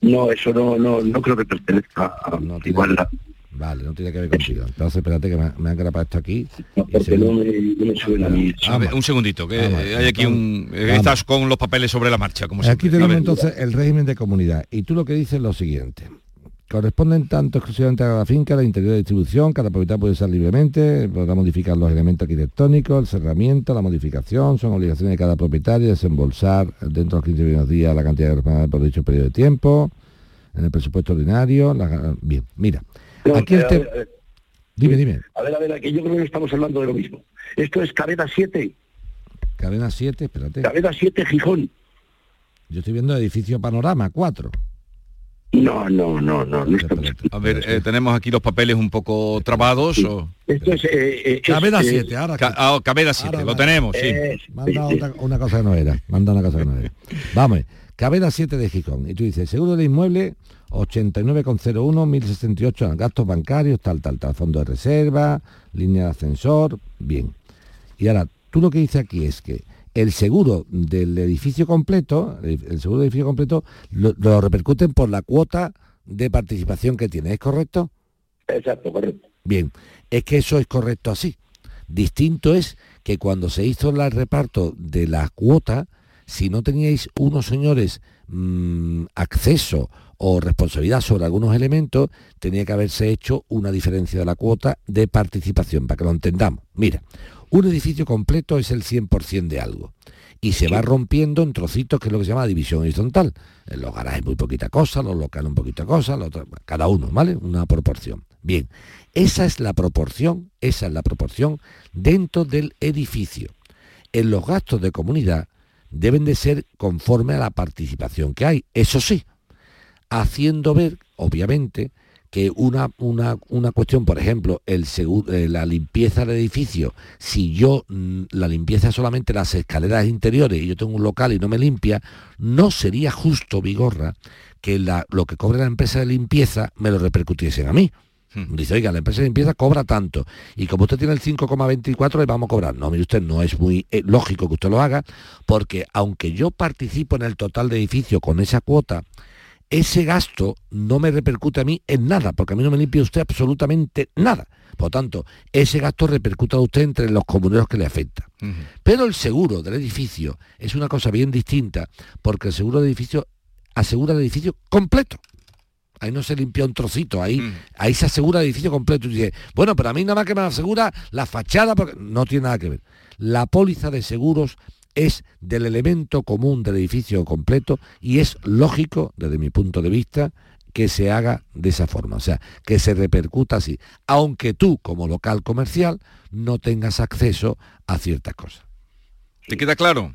No, eso no, no, no creo que pertenezca a igual la- Vale, no tiene que ver contigo. Entonces, espérate que me, me han grabado esto aquí. porque no me, no me suena a mí. A ver, un segundito, que Vamos, hay aquí un... eh, vamos. Estás con los papeles sobre la marcha, como. Aquí A tenemos entonces el régimen de comunidad. Y tú lo que dices es lo siguiente. Corresponden tanto exclusivamente a la finca, la interior de distribución, cada propietario puede usar libremente, podrá modificar los elementos arquitectónicos, el cerramiento, la modificación, son obligaciones de cada propietario desembolsar dentro de los 15 primeros días la cantidad de por dicho periodo de tiempo, en el presupuesto ordinario. la- bien, mira, No, aquí el eh, a tema... ver, a ver. Dime, dime. A ver, a ver, aquí yo creo que estamos hablando de lo mismo. Esto es Cadena 7, Cadena 7, espérate. Cadena 7 Gijón. Yo estoy viendo edificio Panorama 4. No, no, no, no, no estamos A ver, eh, tenemos aquí los papeles un poco trabados. O... Esto es... eh, eh, Cabeda eh, 7, ahora... Ca- ah, Cabeda 7, Ahora lo tenemos, sí. eh, Manda otra- una cosa que no era. Manda una cosa que no era. Vamos, Cabeda 7 de Gijón. Y tú dices, seguro de inmueble 89,01, 1068 gastos bancarios, tal, tal, tal, fondo de reserva, línea de ascensor, bien. Y ahora, tú lo que dices aquí es que el seguro del edificio completo, el seguro del edificio completo, lo, lo repercuten por la cuota de participación que tiene, ¿es correcto? Exacto, correcto. Bien, es que eso es correcto así. Distinto es que cuando se hizo el reparto de la cuota, si no teníais unos señores mm, acceso o responsabilidad sobre algunos elementos, tenía que haberse hecho una diferencia de la cuota de participación, para que lo entendamos. Mira, un edificio completo es el 100% de algo y se va rompiendo en trocitos, que es lo que se llama división horizontal. En los garajes muy poquita cosa, los locales un poquito cosa, cada uno, ¿vale? Una proporción. Bien, esa es la proporción, esa es la proporción dentro del edificio. En los gastos de comunidad deben de ser conforme a la participación que hay. Eso sí, haciendo ver, obviamente, que una, una, una, cuestión, por ejemplo, el seguro, eh, la limpieza del edificio, si yo mm, la limpieza solamente las escaleras interiores y yo tengo un local y no me limpia, no sería justo, Vigorra, que la, lo que cobre la empresa de limpieza me lo repercutiesen a mí. Hmm. Dice, oiga, la empresa de limpieza cobra tanto y como usted tiene el 5,24 le vamos a cobrar. No, mire usted, no es muy eh, lógico que usted lo haga porque aunque yo participo en el total de edificio con esa cuota, ese gasto no me repercute a mí en nada, porque a mí no me limpia usted absolutamente nada. Por lo tanto, ese gasto repercute a usted entre los comuneros que le afecta. Pero el seguro del edificio es una cosa bien distinta, porque el seguro del edificio asegura el edificio completo. Ahí no se limpia un trocito, ahí, ahí se asegura el edificio completo. Y dice, bueno, pero a mí nada más que me asegura la fachada, porque no tiene nada que ver. La póliza de seguros es del elemento común del edificio completo y es lógico, desde mi punto de vista, que se haga de esa forma, o sea, que se repercuta así, aunque tú como local comercial no tengas acceso a ciertas cosas. ¿Te queda claro?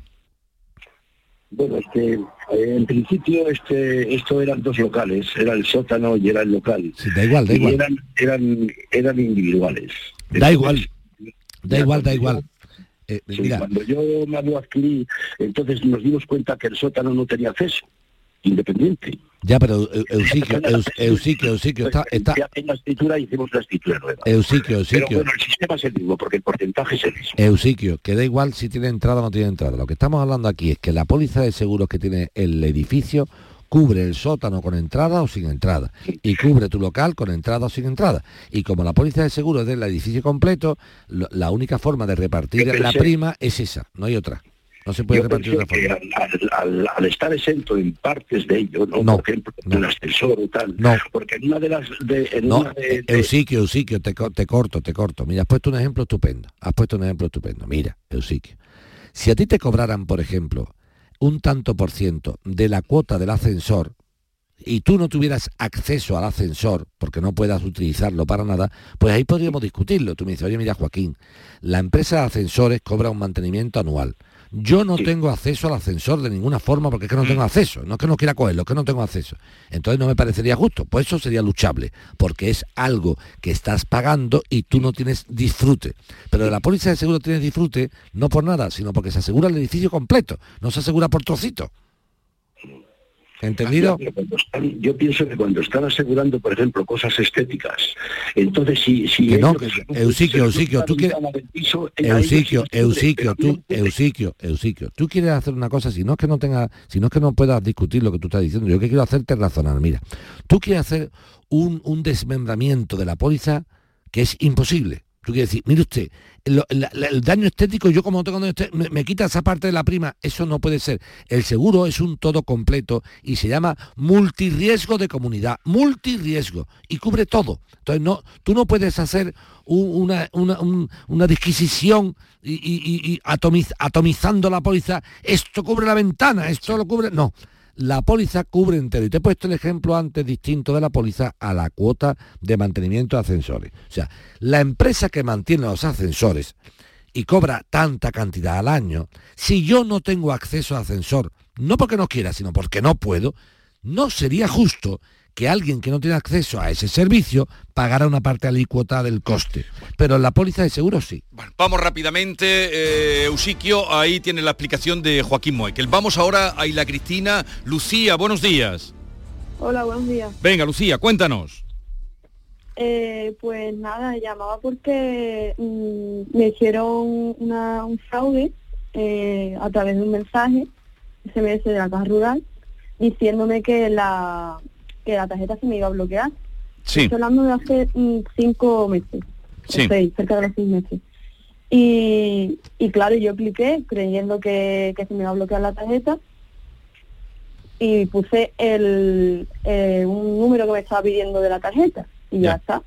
Bueno, este, eh, en principio este, esto eran dos locales, era el sótano y era el local. da igual, da igual. Eran, eran, eran individuales. Da igual, da igual, da igual. Eh, cuando yo me lo adquirí, entonces nos dimos cuenta que el sótano no tenía acceso independiente. Ya, pero Eusiquio, Eusiquio, Eusiquio, está... está... En la escritura hicimos la escritura nueva. Eusiquio, Eusiquio. Pero bueno, el sistema es el mismo, porque el porcentaje es el mismo. Eusiquio, que da igual si tiene entrada o no tiene entrada. Lo que estamos hablando aquí es que la póliza de seguros que tiene el edificio cubre el sótano con entrada o sin entrada y cubre tu local con entrada o sin entrada. Y como la póliza de seguro es del edificio completo, la única forma de repartir la prima es esa, no hay otra. No se puede repartir de otra forma. Al, estar exento en partes de ello, ¿no? Por ejemplo, el ascensor o tal. No. Porque en una de las... De, no, Eusiquio, Eusiquio, te, te corto, te corto. Mira, has puesto un ejemplo estupendo. Has puesto un ejemplo estupendo. Mira, Eusiquio. Si a ti te cobraran, por ejemplo, un tanto por ciento de la cuota del ascensor y tú no tuvieras acceso al ascensor, porque no puedas utilizarlo para nada, pues ahí podríamos discutirlo. Tú me dices, oye, mira Joaquín, la empresa de ascensores cobra un mantenimiento anual. Yo no tengo acceso al ascensor de ninguna forma porque es que no tengo mm. acceso. No es que no quiera cogerlo, es que no tengo acceso. Entonces no me parecería justo. Pues eso sería luchable, porque es algo que estás pagando y tú no tienes disfrute. Pero de la póliza de seguro tienes disfrute no por nada, sino porque se asegura el edificio completo, no se asegura por trocito. ¿Entendido? Yo pienso que cuando están asegurando, por ejemplo, cosas estéticas, entonces si... si que no, Eusiquio, Eusiquio, tú quieres... Eusiquio, Eusiquio, tú, Eusiquio, Eusiquio, tú quieres hacer una cosa, si no es que no tenga, si no es que no puedas discutir lo que tú estás diciendo, yo que quiero hacerte razonar, mira, tú quieres hacer un, un desmembramiento de la póliza que es imposible. Tú quieres decir, mire usted, el daño estético, yo como tengo daño estético, me, quita esa parte de la prima, eso no puede ser. El seguro es un todo completo y se llama multirriesgo de comunidad, multirriesgo, y cubre todo. Entonces, no, tú no puedes hacer una, una, disquisición y, atomizando la póliza, esto cubre la ventana, esto lo cubre... No, la póliza cubre entero. Y te he puesto el ejemplo antes distinto de la póliza a la cuota de mantenimiento de ascensores. O sea, la empresa que mantiene los ascensores y cobra tanta cantidad al año, si yo no tengo acceso al ascensor, no porque no quiera, sino porque no puedo, no sería justo que alguien que no tiene acceso a ese servicio pagara una parte alícuota del coste. Pero en la póliza de seguro sí. Vamos rápidamente, eh, Eusiquio, ahí tiene la explicación de Joaquín Moekel. Vamos ahora a Isla Cristina. Lucía, buenos días. Hola, buenos días. Venga, Lucía, cuéntanos. Eh, pues nada, llamaba porque mm, me hicieron una- un fraude eh, a través de un mensaje SMS de la Caja Rural diciéndome que la que la tarjeta se me iba a bloquear. Sí. Estoy hablando de hace mm, cinco meses, Sí. seis, cerca de los seis meses. Y, y claro, yo cliqué creyendo que, que se me iba a bloquear la tarjeta y puse el, eh, un número que me estaba pidiendo de la tarjeta y ya. está.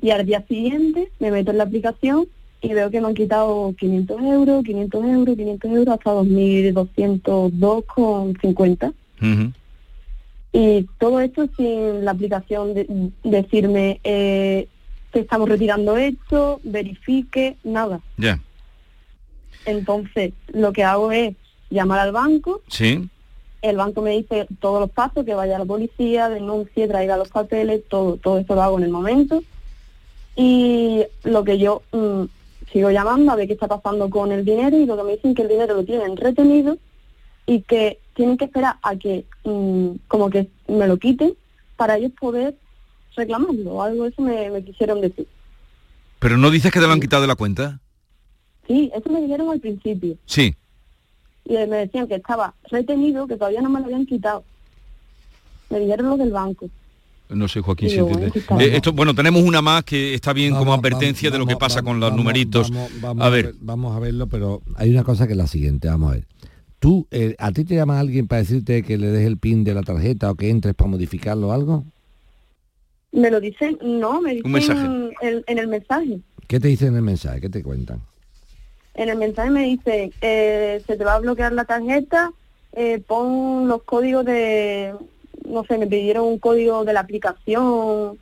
Y al día siguiente me meto en la aplicación y veo que me han quitado 500 euros, 500 euros, 500 euros, hasta 2.202,50. Y todo esto sin la aplicación de- decirme eh, que estamos retirando esto, verifique, nada. Ya. Entonces, lo que hago es llamar al banco, Sí. el banco me dice todos los pasos, que vaya a la policía, denuncie, traiga los papeles, todo, todo eso lo hago en el momento. Y lo que yo mm, sigo llamando a ver qué está pasando con el dinero y lo que me dicen que el dinero lo tienen retenido y que tienen que esperar a que mm, como que me lo quiten para ellos poder reclamarlo o algo eso me, me quisieron decir. Pero no dices que te lo han quitado de la cuenta. Sí, eso me dijeron al principio Sí. y me decían que estaba retenido, que todavía no me lo habían quitado. Me dijeron lo del banco. No sé, Joaquín, Sí, si entiende. a. Eh, esto, bueno, tenemos una más que está bien como Vamos, advertencia de lo que vamos, pasa con los vamos, numeritos. vamos, vamos a ver, vamos a verlo, pero hay una cosa que es la siguiente, vamos a ver. Tú, eh, ¿a ti te llama alguien para decirte que le des el pin de la tarjeta o que entres para modificarlo o algo? Me lo dicen, no, me dicen mensaje. en, en el mensaje. ¿Qué te dicen en el mensaje? ¿Qué te cuentan? En el mensaje me dice, eh, se te va a bloquear la tarjeta, eh, pon los códigos de, no sé, me pidieron un código de la aplicación,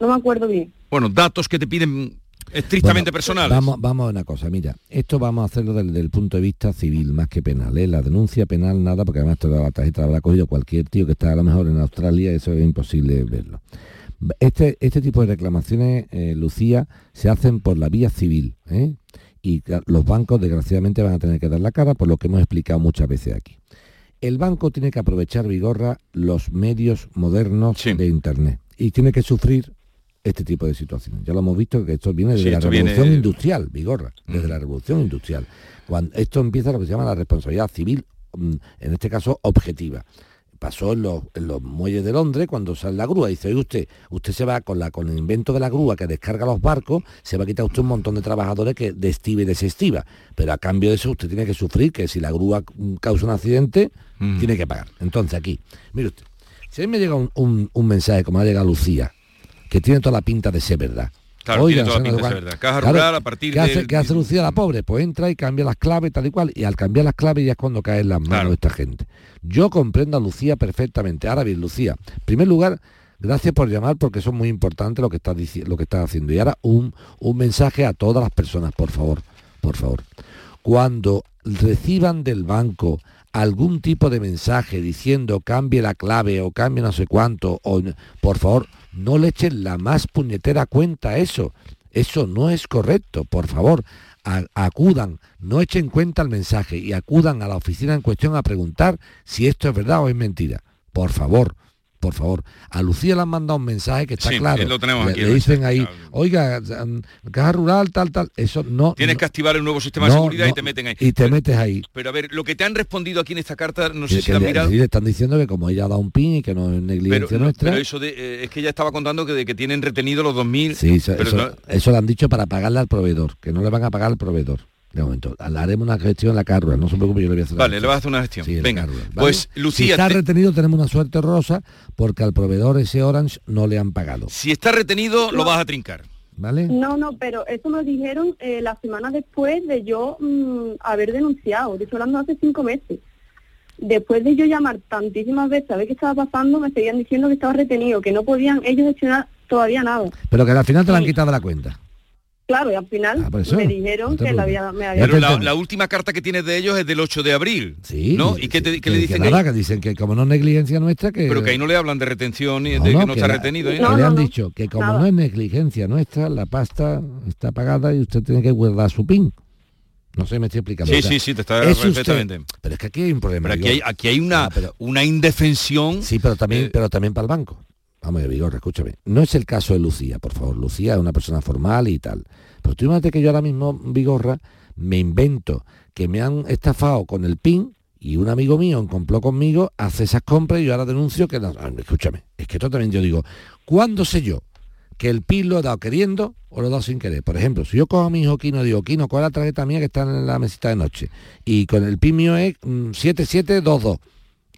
no me acuerdo bien. bueno, datos que te piden estrictamente Bueno, personales. Vamos, vamos a una cosa, mira, esto vamos a hacerlo desde el punto de vista civil, más que penal. ¿eh? La denuncia penal nada, porque además toda la tarjeta la habrá cogido cualquier tío que está a lo mejor en Australia, eso es imposible verlo. Este, este tipo de reclamaciones, eh, Lucía, se hacen por la vía civil. ¿eh? Y los bancos, desgraciadamente, van a tener que dar la cara por lo que hemos explicado muchas veces aquí. El banco tiene que aprovechar, Vigorra, los medios modernos de Internet. Y tiene que sufrir este tipo de situaciones. Ya lo hemos visto que esto viene desde Sí, la revolución viene- industrial, Vigorra, desde la revolución industrial. Cuando esto empieza lo que se llama la responsabilidad civil, mm, en este caso objetiva. Pasó en los, en los muelles de Londres cuando sale la grúa. Dice, oye usted, usted se va con la con el invento de la grúa que descarga los barcos, se va a quitar usted un montón de trabajadores que destiva y desestiva. Pero a cambio de eso usted tiene que sufrir que si la grúa mm, causa un accidente, tiene que pagar. Entonces aquí, mire usted, si a mí me llega un, un- un mensaje como ha llegado Lucía, que tiene toda la pinta de ser verdad. Claro, tiene toda la pinta de ser verdad. Caja Rural, a partir ¿qué hace, del- qué hace Lucía la pobre? Pues entra y cambia las claves tal y cual. Y al cambiar las claves ya es cuando cae en las manos de esta gente. Yo comprendo a Lucía perfectamente. Ahora bien, Lucía, en primer lugar, gracias por llamar porque eso es muy importante lo que estás lo que estás haciendo. Y ahora un, un mensaje a todas las personas, por favor, por favor. Cuando reciban del banco algún tipo de mensaje diciendo cambie la clave o cambie no sé cuánto, o por favor, no le echen la más puñetera cuenta a eso. Eso no es correcto, por favor. acudan, no echen cuenta el mensaje y acudan a la oficina en cuestión a preguntar si esto es verdad o es mentira. Por favor, por favor. A Lucía le han mandado un mensaje que está Sí, claro. lo tenemos le, aquí, le dicen ahí, oiga, mm, caja rural, tal, tal. Eso no. Tienes no- que activar el nuevo sistema de no, seguridad y te meten ahí. Y te metes ahí. Pero a ver, lo que te han respondido aquí en esta carta, no sé si la han mirado. sí, le están diciendo que como ella ha dado un pin y que no es Pero, negligencia no, nuestra. pero eso de, eh, es que ella estaba contando que de que tienen retenido los 2.000. Sí, eso, pero eso- eso lo han dicho para pagarle al proveedor, que no le van a pagar al proveedor. De momento, le haremos una gestión en la carrera, no se preocupe, yo le voy a hacer la Vale, le vas a hacer una gestión. Sí, Venga, Car Rural, ¿vale? pues Si Lucía, está te- retenido tenemos una suerte horrorosa porque al proveedor ese Orange no le han pagado. si está retenido, lo vas a trincar. ¿Vale? No, no, pero eso me lo dijeron eh, la semana después de yo mm, haber denunciado, de hecho hablando hace cinco meses. Después de yo llamar tantísimas veces a ver qué estaba pasando, me seguían diciendo que estaba retenido, que no podían ellos gestionar todavía nada. Pero que al final te la han quitado de la cuenta. Claro, y al final Ah, por eso, me dijeron no que la había, me había... Pero la, la última carta que tienes de ellos es del 8 de abril. Sí, ¿no? ¿Y qué, te- qué que- le que dicen? nada, ahí? que dicen que como no es negligencia nuestra, que... Pero que ahí no le hablan de retención y No, de no, que no está la- retenido. ¿eh? que le han dicho que como no es negligencia nuestra, la pasta está pagada y usted tiene que guardar su PIN. No sé, me estoy explicando. Sí, O sea, sí, sí, te está es usted- perfectamente. pero es que aquí hay un problema. Pero aquí hay, Vigorra. aquí hay una, una indefensión. Sí, pero también, eh, pero también para el banco. Vamos, Vigorra, escúchame. No es el caso de Lucía, por favor. Lucía es una persona formal y tal. Pero tú imagínate que yo ahora mismo, Vigorra, me invento que me han estafado con el PIN y un amigo mío compló conmigo, hace esas compras y yo ahora denuncio que... no- ah, escúchame, es que esto también yo digo, ¿cuándo sé yo que el PIN lo he dado queriendo o lo he dado sin querer? Por ejemplo, si yo cojo a mi hijo y digo, Kino, ¿cuál es la tarjeta mía que está en la mesita de noche? Y con el PIN mío es mm, 7722.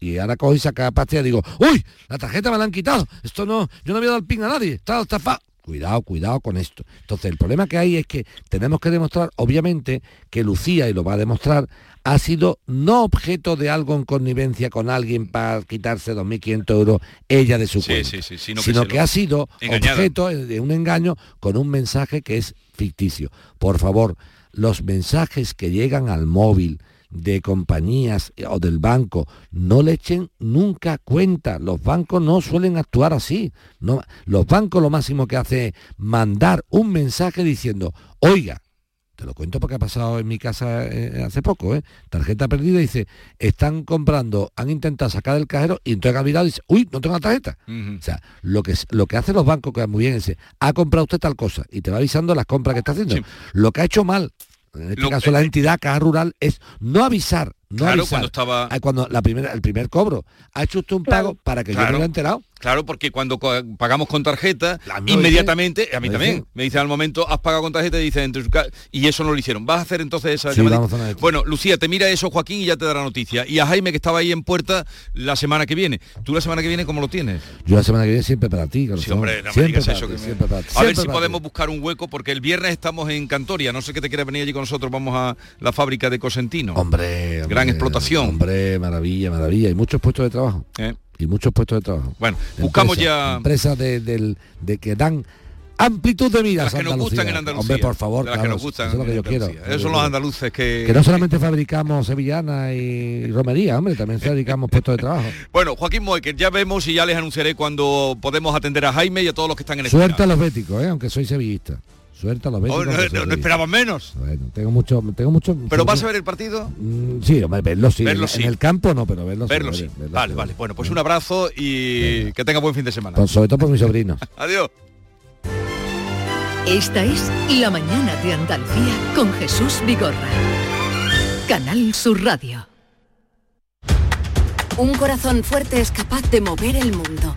Y ahora cojo y saca pasta y digo, uy, la tarjeta me la han quitado. Esto no, yo no había dado el pin a nadie. Está estafado. Cuidado, cuidado con esto. Entonces, el problema que hay es que tenemos que demostrar, obviamente, que Lucía, y lo va a demostrar, ha sido no objeto de algo en connivencia con alguien para quitarse 2.500 euros ella de su Sí, cuenta, sí, sí, sino que sino ha sido objeto de un engaño con un mensaje que es ficticio. Por favor, los mensajes que llegan al móvil de compañías o del banco, no le echen nunca cuenta. Los bancos no suelen actuar así. No, los bancos lo máximo que hacen es mandar un mensaje diciendo, oiga, te lo cuento porque ha pasado en mi casa eh, hace poco, ¿eh? Tarjeta perdida, dice, están comprando, han intentado sacar del cajero y entonces ha mirado y dice, uy, no tengo la tarjeta. O sea, lo que, es- lo que hacen los bancos, que es muy bien, es, ha comprado usted tal cosa y te va avisando las compras que está haciendo. Lo que ha hecho mal, en este Lo- caso la entidad Caja Rural, es no avisar. No Claro, avisar. cuando estaba- Ah, cuando la primera, el primer cobro. Ha hecho usted un pago para que yo me lo he enterado. Claro, porque cuando co- pagamos con tarjeta, inmediatamente, a mí Me también, me dicen al momento, has pagado con tarjeta y dicen, "Entre su ca-", y eso no lo hicieron. ¿Vas a hacer entonces esa Sí, a. Bueno, Lucía, te mira eso Joaquín y ya te dará noticia. Y a Jaime, que estaba ahí en puerta la semana que viene. ¿Tú la semana que viene cómo lo tienes? Yo la semana que viene siempre para ti, Sí, hombre, no me siempre digas para eso. ti, que me- siempre A ver si podemos ti. buscar un hueco, porque el viernes estamos en Cantoria. No sé qué te quieres venir allí con nosotros. Vamos a la fábrica de Cosentino. Hombre, Gran explotación. Hombre, maravilla, maravilla. Y muchos puestos de trabajo. ¿Eh? Y muchos puestos de trabajo. Bueno, buscamos ya- Empresas de, del- de que dan amplitud de miras Las que nos Andalucía. gustan en Andalucía. Hombre, por favor, De las que nos gustan eso es lo que yo quiero. Esos son los andaluces que... Que no solamente fabricamos sevillana y romería, hombre, también fabricamos puestos de trabajo. Bueno, Joaquín Moecker, ya vemos y ya les anunciaré cuando podemos atender a Jaime y a todos los que están en espera. Suerte a los béticos, ¿eh? aunque soy sevillista. Suerte a los béticos. Oh, no, no- menos. Bueno, tengo mucho, tengo mucho. ¿Pero vas a ver el partido? Mm, Sí, hombre, verlo sí. Verlo en, sí. en el campo no, pero verlo, Verlo sí. Vale, vale. Bueno, pues un abrazo y que tenga buen fin de semana. Por- sobre todo por mis sobrinos. Adiós. Esta es La mañana de Andalucía con Jesús Vigorra. Canal Sur Radio. Un corazón fuerte es capaz de mover el mundo.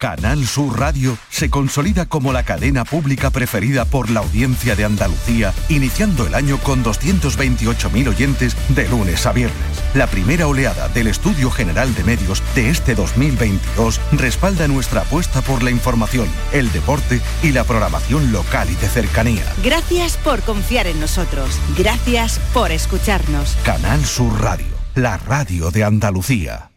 Canal Sur Radio se consolida como la cadena pública preferida por la audiencia de Andalucía, iniciando el año con 228.000 oyentes de lunes a viernes. La primera oleada del Estudio General de Medios de este 2022 respalda nuestra apuesta por la información, el deporte y la programación local y de cercanía. Gracias por confiar en nosotros. Gracias por escucharnos. Canal Sur Radio, la radio de Andalucía.